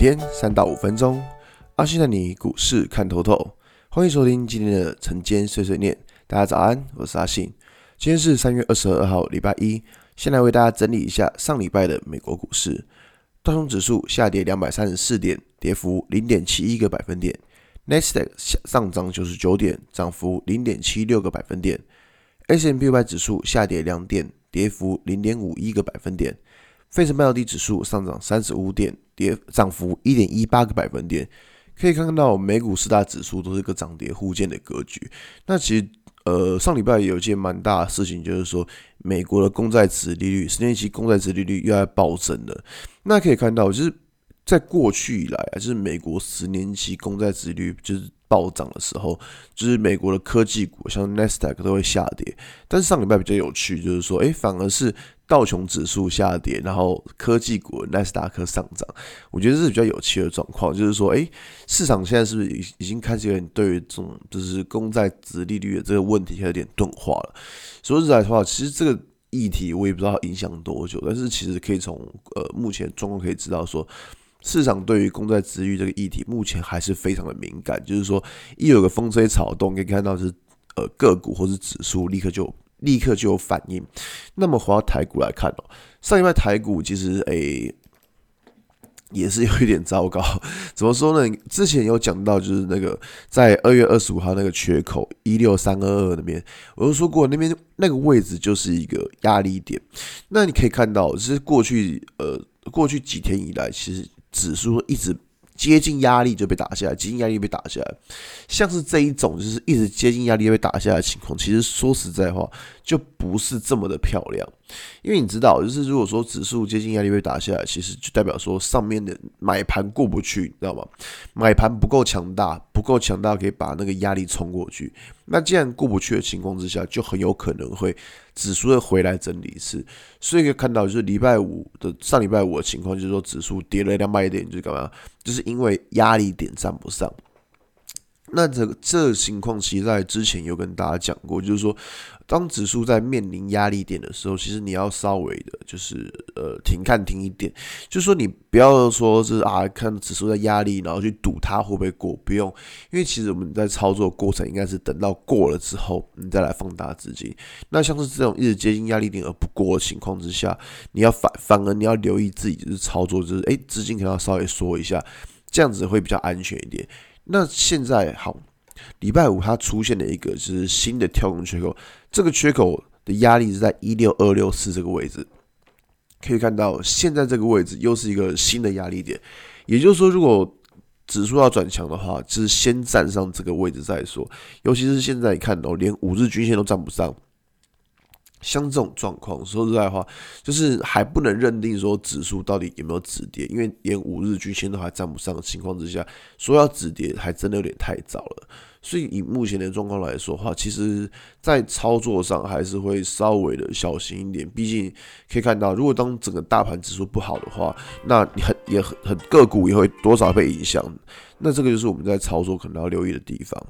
天三到五分钟，阿信带你股市看透透。欢迎收听今天的晨间碎碎念。大家早安，我是阿信。今天是三月二十二号，礼拜一。先来为大家整理一下上礼拜的美国股市。道琼指数下跌两百三十四点，跌幅零点七一个百分点。纳斯达克上涨九十九点，涨幅零点七六个百分点。S&P 500指数下跌两点，跌幅零点五一个百分点。费城半导体指数上涨三十五点，跌涨幅一点一八个百分点。可以看到美股四大指数都是一个涨跌互见的格局。那其实呃上礼拜有一件蛮大的事情，就是说美国的公债殖利率，十年期公债殖利率又在暴增了。那可以看到，就是在过去以来啊，就是美国十年期公债殖利率就是。暴涨的时候，就是美国的科技股，像纳斯达克都会下跌。但是上礼拜比较有趣，就是说，诶，反而是道琼指数下跌，然后科技股纳斯达克上涨。我觉得这是比较有趣的状况，就是说，诶，市场现在是不是已已经开始有点对于这种就是公债殖利率的这个问题有点钝化了？说实在话，其实这个议题我也不知道影响多久，但是其实可以从呃目前状况可以知道说。市场对于公债殖利率这个议题，目前还是非常的敏感。就是说，一有个风吹草动，可以看到是呃个股或是指数立刻就立刻就有反应。那么回到台股来看哦，上礼拜台股其实诶、也是有一点糟糕。怎么说呢？之前有讲到，就是那个在二月二十五号那个缺口一六三二二那边，我就说过那边那个位置就是一个压力点。那你可以看到，就是过去呃过去几天以来，其实。指数一直接近压力就被打下来，接近压力被打下来，像是这一种就是一直接近压力被打下来的情况，其实说实在话就不是这么的漂亮，因为你知道，就是如果说指数接近压力被打下来，其实就代表说上面的买盘过不去，你知道吗？买盘不够强大，不够强大可以把那个压力冲过去。那既然过不去的情况之下，就很有可能会指数会回来整理一次。所以可以看到，就是礼拜五的上礼拜五的情况，就是说指数跌了两百点，就是干嘛？就是因为压力点站不上。那这个这个情况，其实在之前有跟大家讲过，就是说，当指数在面临压力点的时候，其实你要稍微的，就是呃停看停一点，就是说你不要说是啊看指数在压力，然后去赌它会不会过，不用，因为其实我们在操作过程应该是等到过了之后，你再来放大资金。那像是这种一直接近压力点而不过的情况之下，你要反反而你要留意自己就是操作，就是诶资金可能要稍微缩一下，这样子会比较安全一点。那现在好，礼拜五它出现了一个就是新的跳空缺口，这个缺口的压力是在一六二六四这个位置，可以看到现在这个位置又是一个新的压力点，也就是说，如果指数要转强的话，就是先站上这个位置再说，尤其是现在你看到连五日均线都站不上。像这种状况，说实在话，就是还不能认定说指数到底有没有止跌，因为连五日均线都还站不上的情况之下，说要止跌还真的有点太早了。所以以目前的状况来说的话，其实在操作上还是会稍微的小心一点。毕竟可以看到，如果当整个大盘指数不好的话，那你很也很很个股也会多少被影响。那这个就是我们在操作可能要留意的地方。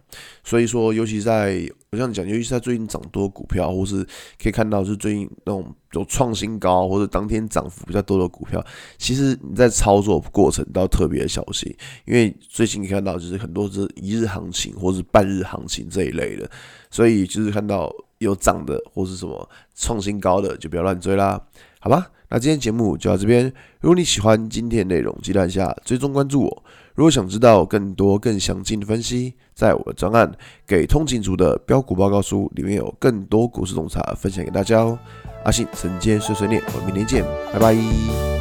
所以说，尤其在我这样讲，尤其是在最近涨多股票，或是可以看到是最近那种有创新高或者当天涨幅比较多的股票，其实你在操作过程都要特别小心，因为最近看到就是很多是一日行情或是半日行情这一类的，所以就是看到有涨的或是什么创新高的，就不要乱追啦，好吧？那今天节目就到这边，如果你喜欢今天的内容，记得按下追踪关注我。如果想知道更多更详尽的分析，在我的专案《给通勤族的标股报告书》里面有更多股市洞察分享给大家哦。阿信晨间碎碎念，我们明天见，拜拜。